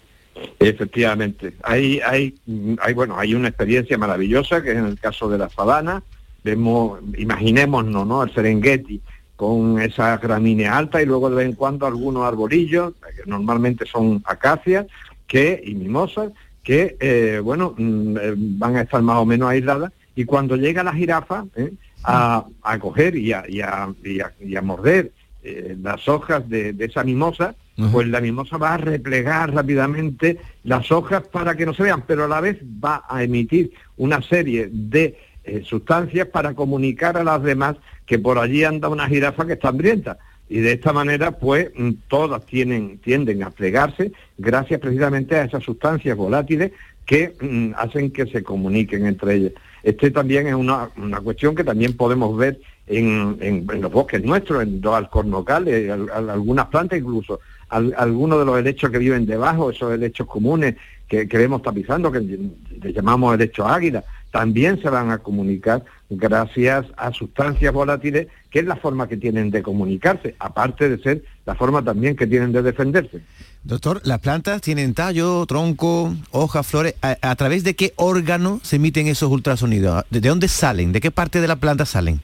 Efectivamente, hay, hay, hay, bueno, hay una experiencia maravillosa que es en el caso de la sabana. Vemos, imaginémonos, ¿no? El Serengeti con esa gramínea alta y luego de vez en cuando algunos arbolillos, que normalmente son acacias, que y mimosas, que eh, bueno mm, eh, van a estar más o menos aisladas y cuando llega la jirafa ¿eh? a, a coger y a, y a- y a- y a morder eh, las hojas de, de esa mimosa, pues la mimosa va a replegar rápidamente las hojas para que no se vean, pero a la vez va a emitir una serie de sustancias para comunicar a las demás que por allí anda una jirafa que está hambrienta. Y de esta manera, pues, mm, todas tienen, tienden a plegarse gracias precisamente a esas sustancias volátiles que mm, hacen que se comuniquen entre ellas. Este también es una, una cuestión que también podemos ver en, en- los bosques nuestros, en los alcornocales, al- al- algunas plantas incluso, al- algunos de los helechos que viven debajo, esos helechos comunes que, vemos tapizando, que le llamamos helechos águila, también se van a comunicar gracias a sustancias volátiles, que es la forma que tienen de comunicarse, aparte de ser la forma también que tienen de defenderse. Doctor, las plantas tienen tallo, tronco, hojas, flores. ¿A, a través de qué órgano se emiten esos ultrasonidos? ¿De, de dónde salen? ¿De qué parte de la planta salen?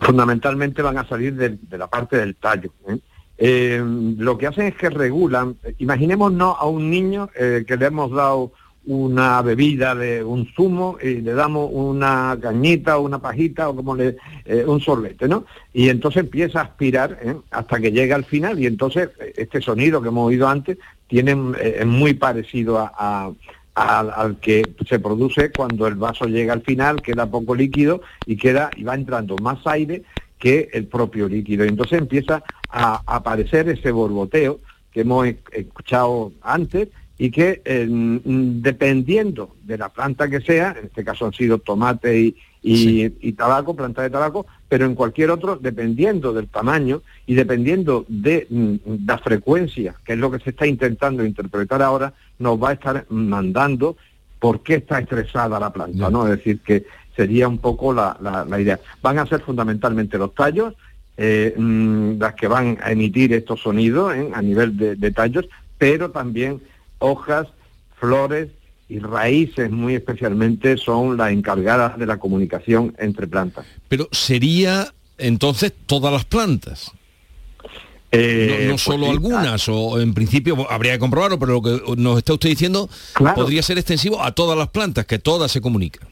fundamentalmente van a salir de, de la parte del tallo. ¿eh? Eh, lo que hacen es que regulan, imaginémonos a un niño eh, que le hemos dado una bebida de un zumo y le damos una cañita o una pajita o como le eh, un sorbete, ¿no? Y entonces empieza a aspirar ¿eh? hasta que llega al final y entonces eh, este sonido que hemos oído antes tiene es muy parecido a- a, al, que se produce cuando el vaso llega al final, queda poco líquido y queda y va entrando más aire que el propio líquido. Y entonces empieza a aparecer ese borboteo que hemos escuchado antes y que eh, dependiendo de la planta que sea, en este caso han sido tomate y, y, y tabaco, planta de tabaco, pero en cualquier otro, dependiendo del tamaño y dependiendo de mm, la frecuencia, que es lo que se está intentando interpretar ahora, nos va a estar mandando por qué está estresada la planta, ¿no? Es decir, que sería un poco la, la- la idea. Van a ser fundamentalmente los tallos, eh, mm, las que van a emitir estos sonidos ¿eh? a nivel de, de tallos, pero también hojas, flores y raíces muy especialmente son las encargadas de la comunicación entre plantas. Pero sería entonces todas las plantas. Eh, no no pues solo sí, algunas, o en principio habría que comprobarlo, pero lo que nos está usted diciendo Claro. podría ser extensivo a todas las plantas, que todas se comunican.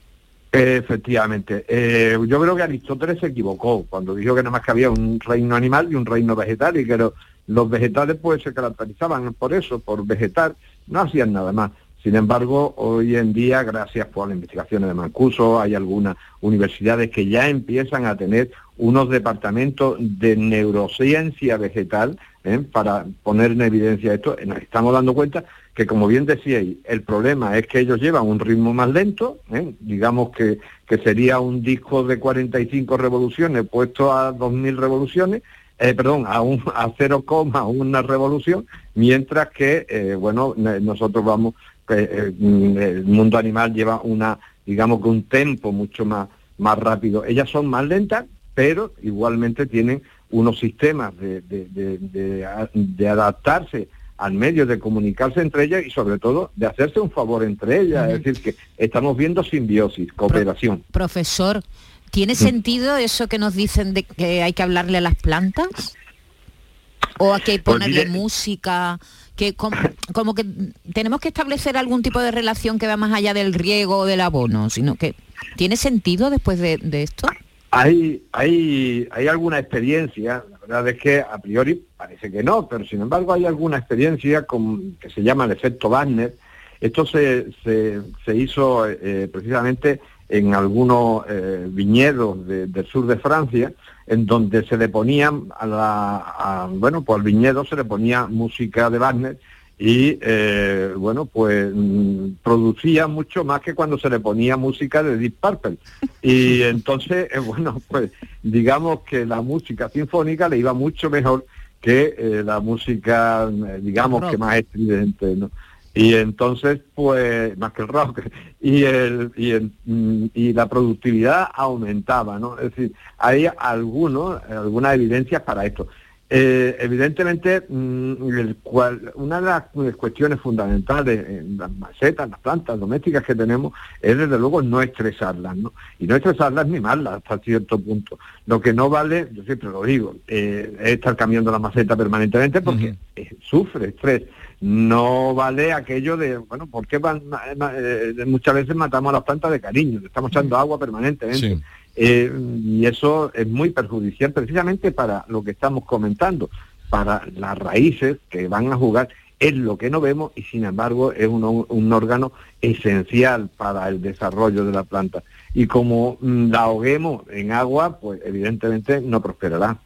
Efectivamente. Eh, yo creo que Aristóteles se equivocó cuando dijo que nada más que había un reino animal y un reino vegetal y que lo- los vegetales pues se caracterizaban por eso, por vegetar, no hacían nada más. Sin embargo, hoy en día, gracias por las investigaciones de Mancuso, hay algunas universidades que ya empiezan a tener unos departamentos de neurociencia vegetal ¿eh? para poner en evidencia esto. Nos estamos dando cuenta que, como bien decíais, el problema es que ellos llevan un ritmo más lento, ¿eh? digamos que, que sería un disco de 45 revoluciones puesto a 2.000 revoluciones, eh, perdón, a, un, a 0,1 revolución, mientras que, eh, bueno, nosotros vamos, eh, mm, el mundo animal lleva una, digamos que un tempo mucho más, más rápido. Ellas son más lentas, pero igualmente tienen unos sistemas de, de- adaptarse al medio, de comunicarse entre ellas y sobre todo de hacerse un favor entre ellas. Es decir, que estamos viendo simbiosis, cooperación. O aquí hay que Pues ponerle música, que como, como que tenemos que establecer algún tipo de relación que va más allá del riego o del abono, sino que ¿tiene sentido después de, de esto? Hay, hay, hay alguna experiencia, la verdad es que a priori parece que no, pero sin embargo hay alguna experiencia con, que se llama el efecto Wagner. Esto se, se, se hizo eh, precisamente en algunos eh, viñedos de- del sur de Francia, en donde se le ponían a la, a- bueno, pues al viñedo se le ponía música de Wagner y eh, bueno, pues mm, producía mucho más que cuando se le ponía música de Deep Purple. Y entonces, eh, bueno, pues digamos que la música sinfónica le iba mucho mejor que eh, la música, digamos, que más estridente, ¿no? Y entonces, pues, más que el rock, y, el, y, el, mm, y la productividad aumentaba, ¿no? Es decir, hay algunos, algunas evidencias para esto. Eh, evidentemente, mm, el cual- una de las cuestiones fundamentales en las macetas, las plantas domésticas que tenemos, es desde luego no estresarlas, ¿no? Y no estresarlas ni mimarlas hasta cierto punto. Lo que no vale, yo siempre lo digo, eh, es estar cambiando la maceta permanentemente porque eh, sufre estrés. No vale aquello de, bueno, ¿por qué van- ma- ma- eh, muchas veces matamos a las plantas de cariño? Le estamos echando agua permanentemente. Eh, y eso es muy perjudicial precisamente para lo que estamos comentando, para las raíces que van a jugar, es lo que no vemos y sin embargo es un, un órgano esencial para el desarrollo de la planta. Y como mm, la ahoguemos en agua, pues evidentemente no prosperará.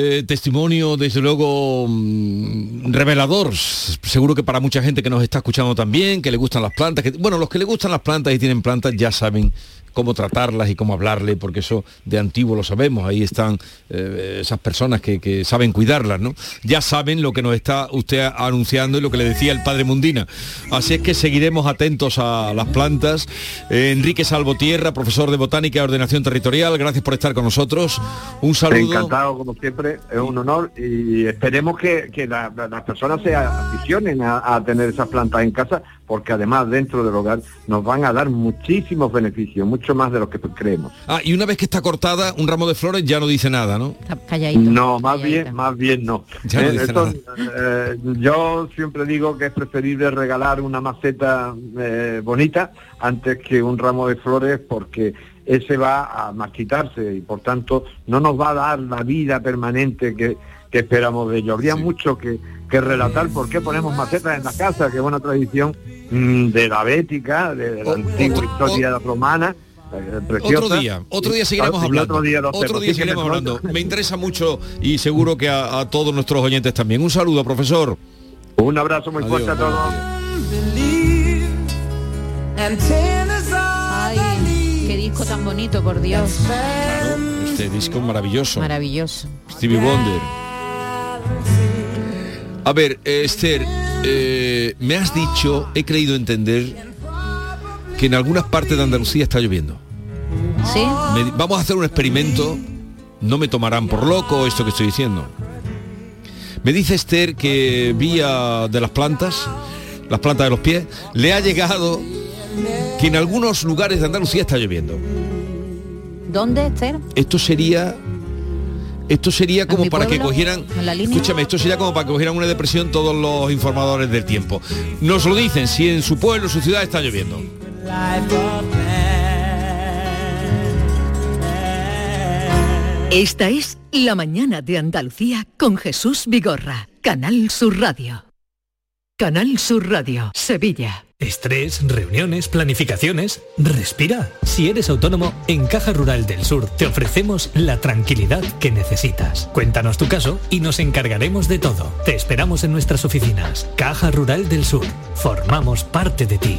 Eh, testimonio, desde luego, mm, revelador. Seguro que para mucha gente que nos está escuchando también, que le gustan las plantas, que, bueno, los que le gustan las plantas y tienen plantas ya saben cómo tratarlas y cómo hablarle, porque eso de antiguo lo sabemos, ahí están eh, esas personas que, que saben cuidarlas, ¿no? Ya saben lo que nos está usted anunciando y lo que le decía el padre Mundina. Así es que seguiremos atentos a las plantas. Eh, Enrique Salvotierra, profesor de Botánica y Ordenación Territorial, gracias por estar con nosotros. Un saludo. Encantado, como siempre, es un honor y esperemos que, que la- la- las personas se aficionen a, tener esas plantas en casa, porque además dentro del hogar nos van a dar muchísimos beneficios, más de lo que creemos. Ah, y una vez que está cortada, un ramo de flores ya no dice nada, ¿no? No, más bien, más bien no. Ya no Eh, dice esto, eh, yo siempre digo que es preferible regalar una maceta eh, bonita antes que un ramo de flores porque ese va a marchitarse y por tanto no nos va a dar la vida permanente que, que esperamos de ello. Habría mucho que, que relatar por qué ponemos macetas en la casa, que es una tradición mm, de la bética, de, de la antigua historia romana. Eh, preciosa. Otro día, otro día seguiremos Y hablando. Otro día, Otro seguiremos hablando. Me interesa mucho y seguro que a, a todos nuestros oyentes también. Un saludo, profesor. Un abrazo muy fuerte a todos. Ay, qué disco tan bonito, por Dios. Este disco maravilloso. Maravilloso. Stevie Wonder. A ver, eh, Esther, eh, me has dicho, he creído entender que en algunas partes de Andalucía está lloviendo. ¿Sí? Me- vamos a hacer un experimento. No me tomarán por loco esto que estoy diciendo. Me dice Esther que vía de las plantas, las plantas de los pies, le ha llegado que en algunos lugares de Andalucía está lloviendo. ¿Dónde, Esther? Esto sería esto sería como para que cogieran escúchame esto sería como para que cogieran una depresión todos los informadores del tiempo nos lo dicen si en su pueblo su ciudad está lloviendo Esta es La mañana de Andalucía con Jesús Vigorra, Canal Sur Radio. Canal Sur Radio, Sevilla. Estrés, reuniones, planificaciones. Respira. Si eres autónomo, en Caja Rural del Sur te ofrecemos la tranquilidad que necesitas. Cuéntanos tu caso y nos encargaremos de todo. Te esperamos en nuestras oficinas. Caja Rural del Sur. Formamos parte de ti.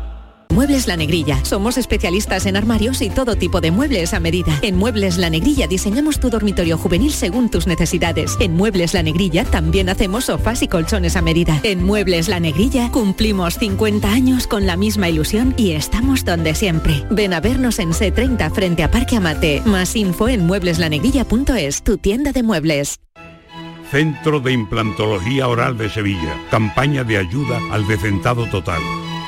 Muebles La Negrilla. Somos especialistas en armarios y todo tipo de muebles a medida. En Muebles La Negrilla diseñamos tu dormitorio juvenil según tus necesidades. En Muebles La Negrilla también hacemos sofás y colchones a medida. En Muebles La Negrilla cumplimos 50 años con la misma ilusión y estamos donde siempre. Ven a vernos en C30 frente a Parque Amate. Más info en muebleslanegrilla.es, tu tienda de muebles. Centro de Implantología Oral de Sevilla. Campaña de ayuda al decentado total.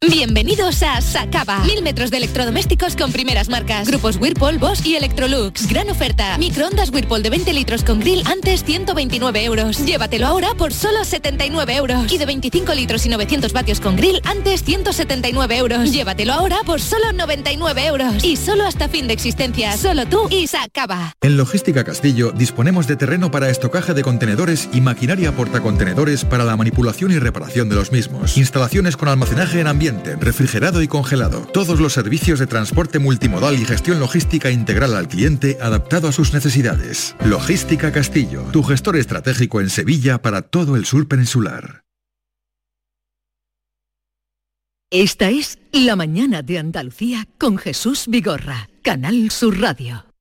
Bienvenidos a Sacaba. Mil metros de electrodomésticos con primeras marcas. Grupos Whirlpool, Bosch y Electrolux. Gran oferta. Microondas Whirlpool de 20 litros con grill antes 129 euros. Llévatelo ahora por solo 79 euros. Y de 25 litros y 900 vatios con grill antes 179 euros. Llévatelo ahora por solo 99 euros. Y solo hasta fin de existencia. Solo tú y Sacaba. En Logística Castillo disponemos de terreno para estocaje de contenedores y maquinaria portacontenedores para la manipulación y reparación de los mismos. Instalaciones con almacenaje en refrigerado y congelado. Todos los servicios de transporte multimodal y gestión logística integral al cliente adaptado a sus necesidades. Logística Castillo, tu gestor estratégico en Sevilla para todo el sur peninsular. Esta es La mañana de Andalucía con Jesús Vigorra, Canal Sur Radio.